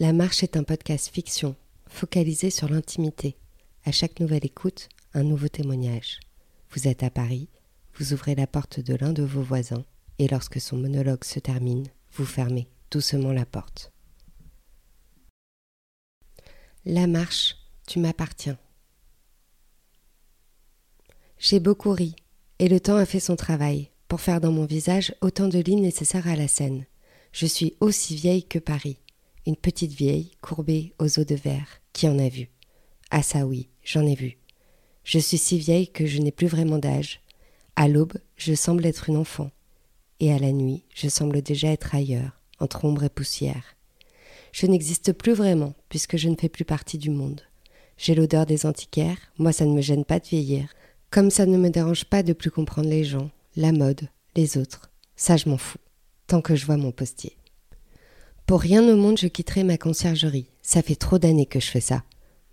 La Marche est un podcast fiction, focalisé sur l'intimité. À chaque nouvelle écoute, un nouveau témoignage. Vous êtes à Paris, vous ouvrez la porte de l'un de vos voisins, et lorsque son monologue se termine, vous fermez doucement la porte. La marche, tu m'appartiens. J'ai beaucoup ri, et le temps a fait son travail, pour faire dans mon visage autant de lignes nécessaires à la scène. Je suis aussi vieille que Paris une petite vieille courbée aux os de verre, qui en a vu? Ah ça oui, j'en ai vu. Je suis si vieille que je n'ai plus vraiment d'âge. À l'aube, je semble être une enfant, et à la nuit, je semble déjà être ailleurs, entre ombre et poussière. Je n'existe plus vraiment, puisque je ne fais plus partie du monde. J'ai l'odeur des antiquaires, moi ça ne me gêne pas de vieillir, comme ça ne me dérange pas de plus comprendre les gens, la mode, les autres. Ça je m'en fous, tant que je vois mon postier. Pour rien au monde je quitterai ma conciergerie. Ça fait trop d'années que je fais ça.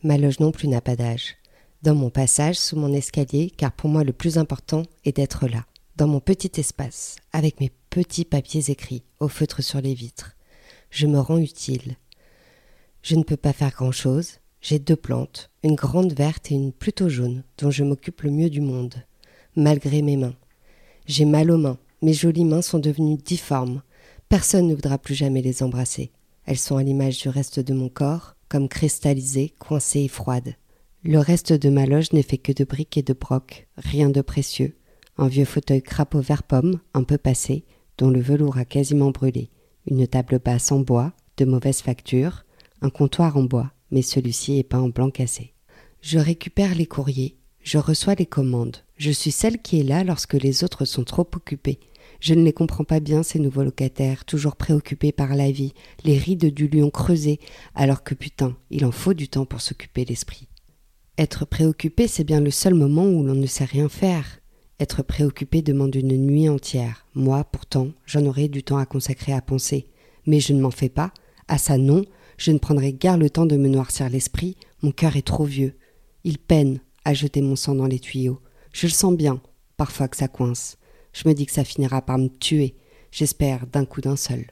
Ma loge non plus n'a pas d'âge. Dans mon passage, sous mon escalier, car pour moi le plus important est d'être là, dans mon petit espace, avec mes petits papiers écrits, au feutre sur les vitres. Je me rends utile. Je ne peux pas faire grand-chose. J'ai deux plantes, une grande verte et une plutôt jaune, dont je m'occupe le mieux du monde, malgré mes mains. J'ai mal aux mains, mes jolies mains sont devenues difformes, Personne ne voudra plus jamais les embrasser. Elles sont à l'image du reste de mon corps, comme cristallisées, coincées et froides. Le reste de ma loge n'est fait que de briques et de brocs, rien de précieux. Un vieux fauteuil crapaud vert pomme, un peu passé, dont le velours a quasiment brûlé. Une table basse en bois, de mauvaise facture, un comptoir en bois, mais celui-ci est peint en blanc cassé. Je récupère les courriers, je reçois les commandes. Je suis celle qui est là lorsque les autres sont trop occupés. Je ne les comprends pas bien, ces nouveaux locataires, toujours préoccupés par la vie, les rides du lion creusées, alors que putain, il en faut du temps pour s'occuper l'esprit. Être préoccupé, c'est bien le seul moment où l'on ne sait rien faire. Être préoccupé demande une nuit entière. Moi, pourtant, j'en aurais du temps à consacrer à penser. Mais je ne m'en fais pas. À ça, non, je ne prendrai guère le temps de me noircir l'esprit. Mon cœur est trop vieux. Il peine à jeter mon sang dans les tuyaux. Je le sens bien, parfois que ça coince. Je me dis que ça finira par me tuer, j'espère d'un coup d'un seul.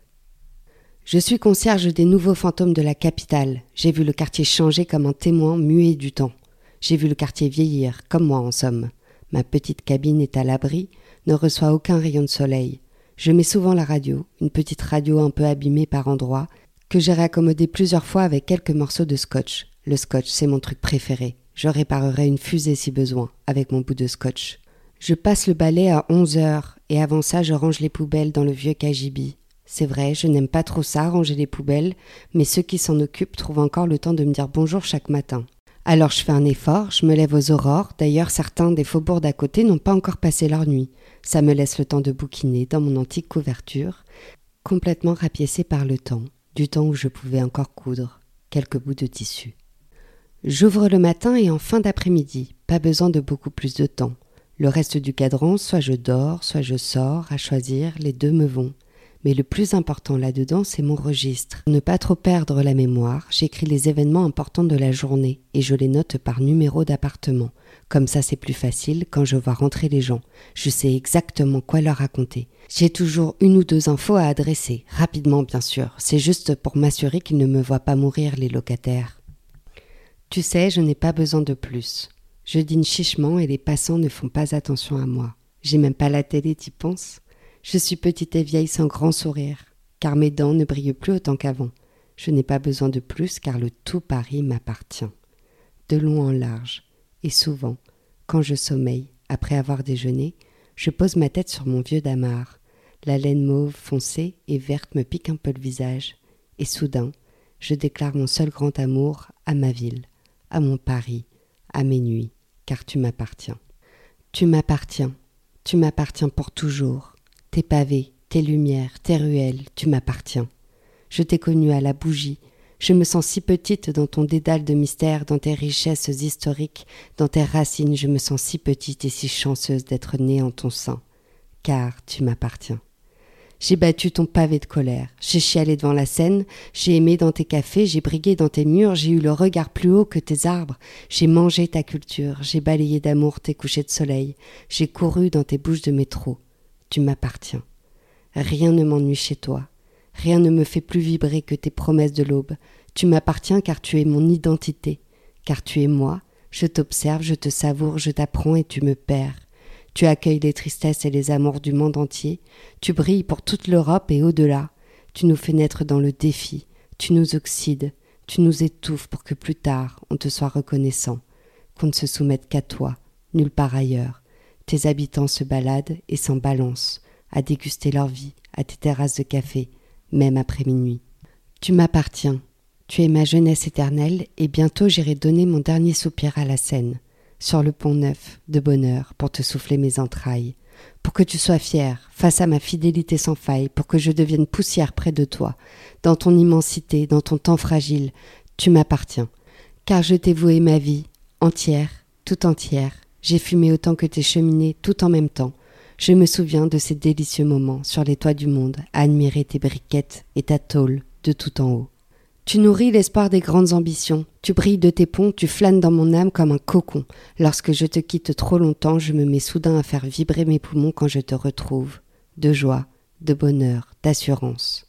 Je suis concierge des nouveaux fantômes de la capitale. J'ai vu le quartier changer comme un témoin muet du temps. J'ai vu le quartier vieillir, comme moi en somme. Ma petite cabine est à l'abri, ne reçoit aucun rayon de soleil. Je mets souvent la radio, une petite radio un peu abîmée par endroits, que j'ai raccommodée plusieurs fois avec quelques morceaux de scotch. Le scotch, c'est mon truc préféré. Je réparerai une fusée si besoin, avec mon bout de scotch. Je passe le balai à onze heures, et avant ça je range les poubelles dans le vieux cagibi. C'est vrai, je n'aime pas trop ça, ranger les poubelles, mais ceux qui s'en occupent trouvent encore le temps de me dire bonjour chaque matin. Alors je fais un effort, je me lève aux aurores, d'ailleurs certains des faubourgs d'à côté n'ont pas encore passé leur nuit. Ça me laisse le temps de bouquiner dans mon antique couverture, complètement rapiécée par le temps, du temps où je pouvais encore coudre quelques bouts de tissu. J'ouvre le matin et en fin d'après-midi, pas besoin de beaucoup plus de temps. Le reste du cadran, soit je dors, soit je sors, à choisir, les deux me vont. Mais le plus important là-dedans, c'est mon registre. Pour ne pas trop perdre la mémoire, j'écris les événements importants de la journée et je les note par numéro d'appartement. Comme ça, c'est plus facile quand je vois rentrer les gens. Je sais exactement quoi leur raconter. J'ai toujours une ou deux infos à adresser, rapidement bien sûr. C'est juste pour m'assurer qu'ils ne me voient pas mourir, les locataires. Tu sais, je n'ai pas besoin de plus. Je dîne chichement et les passants ne font pas attention à moi. J'ai même pas la télé, t'y penses Je suis petite et vieille sans grand sourire, car mes dents ne brillent plus autant qu'avant. Je n'ai pas besoin de plus car le tout Paris m'appartient. De long en large, et souvent, quand je sommeille, après avoir déjeuné, je pose ma tête sur mon vieux damar. La laine mauve foncée et verte me pique un peu le visage, et soudain, je déclare mon seul grand amour à ma ville, à mon Paris, à mes nuits, car tu m'appartiens. Tu m'appartiens, tu m'appartiens pour toujours. Tes pavés, tes lumières, tes ruelles, tu m'appartiens. Je t'ai connue à la bougie, je me sens si petite dans ton dédale de mystère, dans tes richesses historiques, dans tes racines, je me sens si petite et si chanceuse d'être née en ton sein, car tu m'appartiens. J'ai battu ton pavé de colère, j'ai chialé devant la scène, j'ai aimé dans tes cafés, j'ai brigué dans tes murs, j'ai eu le regard plus haut que tes arbres, j'ai mangé ta culture, j'ai balayé d'amour tes couchers de soleil, j'ai couru dans tes bouches de métro. Tu m'appartiens. Rien ne m'ennuie chez toi. Rien ne me fait plus vibrer que tes promesses de l'aube. Tu m'appartiens car tu es mon identité, car tu es moi. Je t'observe, je te savoure, je t'apprends et tu me perds. Tu accueilles les tristesses et les amours du monde entier. Tu brilles pour toute l'Europe et au-delà. Tu nous fais naître dans le défi. Tu nous oxydes. Tu nous étouffes pour que plus tard on te soit reconnaissant. Qu'on ne se soumette qu'à toi, nulle part ailleurs. Tes habitants se baladent et s'en balancent, à déguster leur vie, à tes terrasses de café, même après minuit. Tu m'appartiens. Tu es ma jeunesse éternelle, et bientôt j'irai donner mon dernier soupir à la Seine, sur le pont neuf, de bonheur, pour te souffler mes entrailles, pour que tu sois fier, face à ma fidélité sans faille, pour que je devienne poussière près de toi, dans ton immensité, dans ton temps fragile, tu m'appartiens, car je t'ai voué ma vie, entière, tout entière, j'ai fumé autant que tes cheminées, tout en même temps, je me souviens de ces délicieux moments sur les toits du monde, à admirer tes briquettes et ta tôle de tout en haut. Tu nourris l'espoir des grandes ambitions, tu brilles de tes ponts, tu flânes dans mon âme comme un cocon. Lorsque je te quitte trop longtemps, je me mets soudain à faire vibrer mes poumons quand je te retrouve. De joie, de bonheur, d'assurance.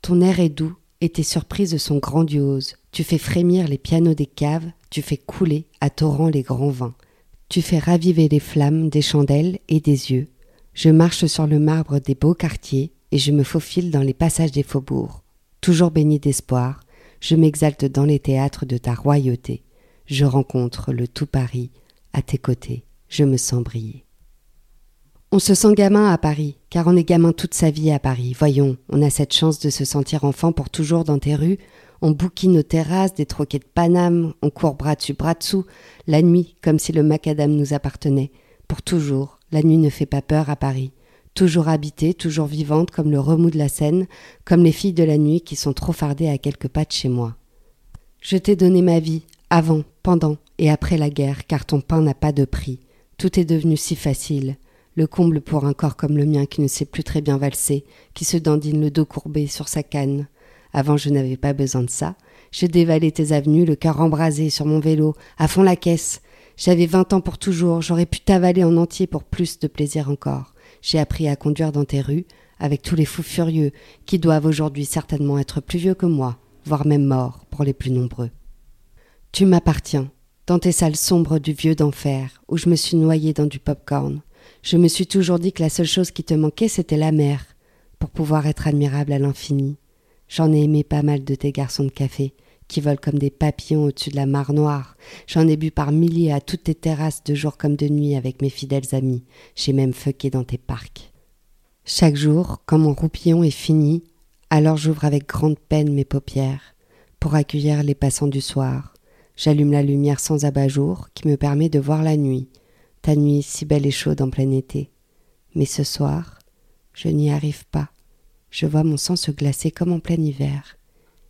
Ton air est doux et tes surprises sont grandioses. Tu fais frémir les pianos des caves, tu fais couler à torrent les grands vins. Tu fais raviver les flammes des chandelles et des yeux. Je marche sur le marbre des beaux quartiers et je me faufile dans les passages des faubourgs. Toujours béni d'espoir, je m'exalte dans les théâtres de ta royauté. Je rencontre le tout Paris à tes côtés. Je me sens briller. On se sent gamin à Paris, car on est gamin toute sa vie à Paris. Voyons, on a cette chance de se sentir enfant pour toujours dans tes rues. On bouquine nos terrasses, des troquets de Paname, on court bras dessus, bras dessous, la nuit, comme si le macadam nous appartenait. Pour toujours, la nuit ne fait pas peur à Paris toujours habitée, toujours vivante comme le remous de la Seine, comme les filles de la nuit qui sont trop fardées à quelques pas de chez moi. Je t'ai donné ma vie, avant, pendant et après la guerre, car ton pain n'a pas de prix. Tout est devenu si facile, le comble pour un corps comme le mien qui ne sait plus très bien valser, qui se dandine le dos courbé sur sa canne. Avant je n'avais pas besoin de ça. Je dévalais tes avenues, le cœur embrasé sur mon vélo, à fond la caisse. J'avais vingt ans pour toujours, j'aurais pu t'avaler en entier pour plus de plaisir encore. J'ai appris à conduire dans tes rues, avec tous les fous furieux, qui doivent aujourd'hui certainement être plus vieux que moi, voire même morts pour les plus nombreux. Tu m'appartiens, dans tes salles sombres du vieux d'enfer, où je me suis noyé dans du pop-corn. Je me suis toujours dit que la seule chose qui te manquait, c'était la mer, pour pouvoir être admirable à l'infini. J'en ai aimé pas mal de tes garçons de café, qui volent comme des papillons au-dessus de la mare noire. J'en ai bu par milliers à toutes tes terrasses de jour comme de nuit avec mes fidèles amis. J'ai même fucké dans tes parcs. Chaque jour, quand mon roupillon est fini, alors j'ouvre avec grande peine mes paupières pour accueillir les passants du soir. J'allume la lumière sans abat-jour qui me permet de voir la nuit, ta nuit si belle et chaude en plein été. Mais ce soir, je n'y arrive pas. Je vois mon sang se glacer comme en plein hiver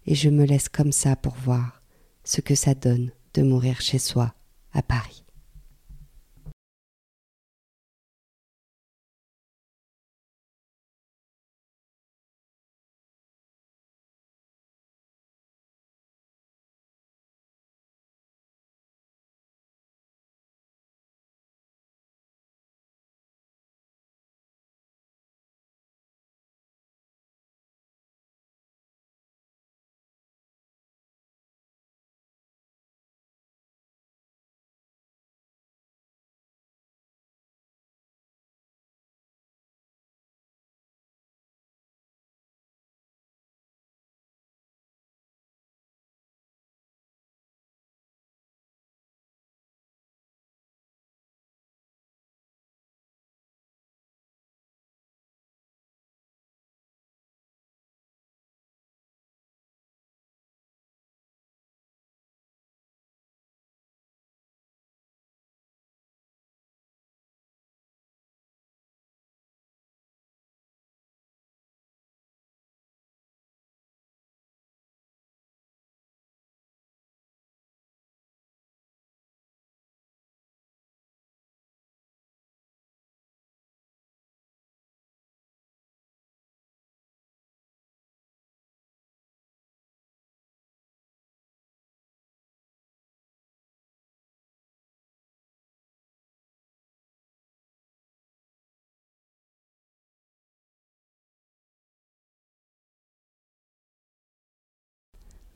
et je me laisse comme ça pour voir ce que ça donne de mourir chez soi à Paris.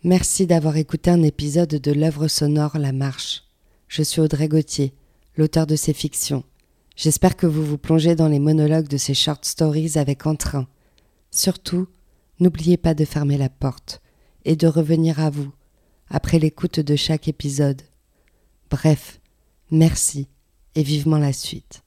Merci d'avoir écouté un épisode de l'œuvre sonore La Marche. Je suis Audrey Gauthier, l'auteur de ces fictions. J'espère que vous vous plongez dans les monologues de ces short stories avec entrain. Surtout, n'oubliez pas de fermer la porte et de revenir à vous après l'écoute de chaque épisode. Bref, merci et vivement la suite.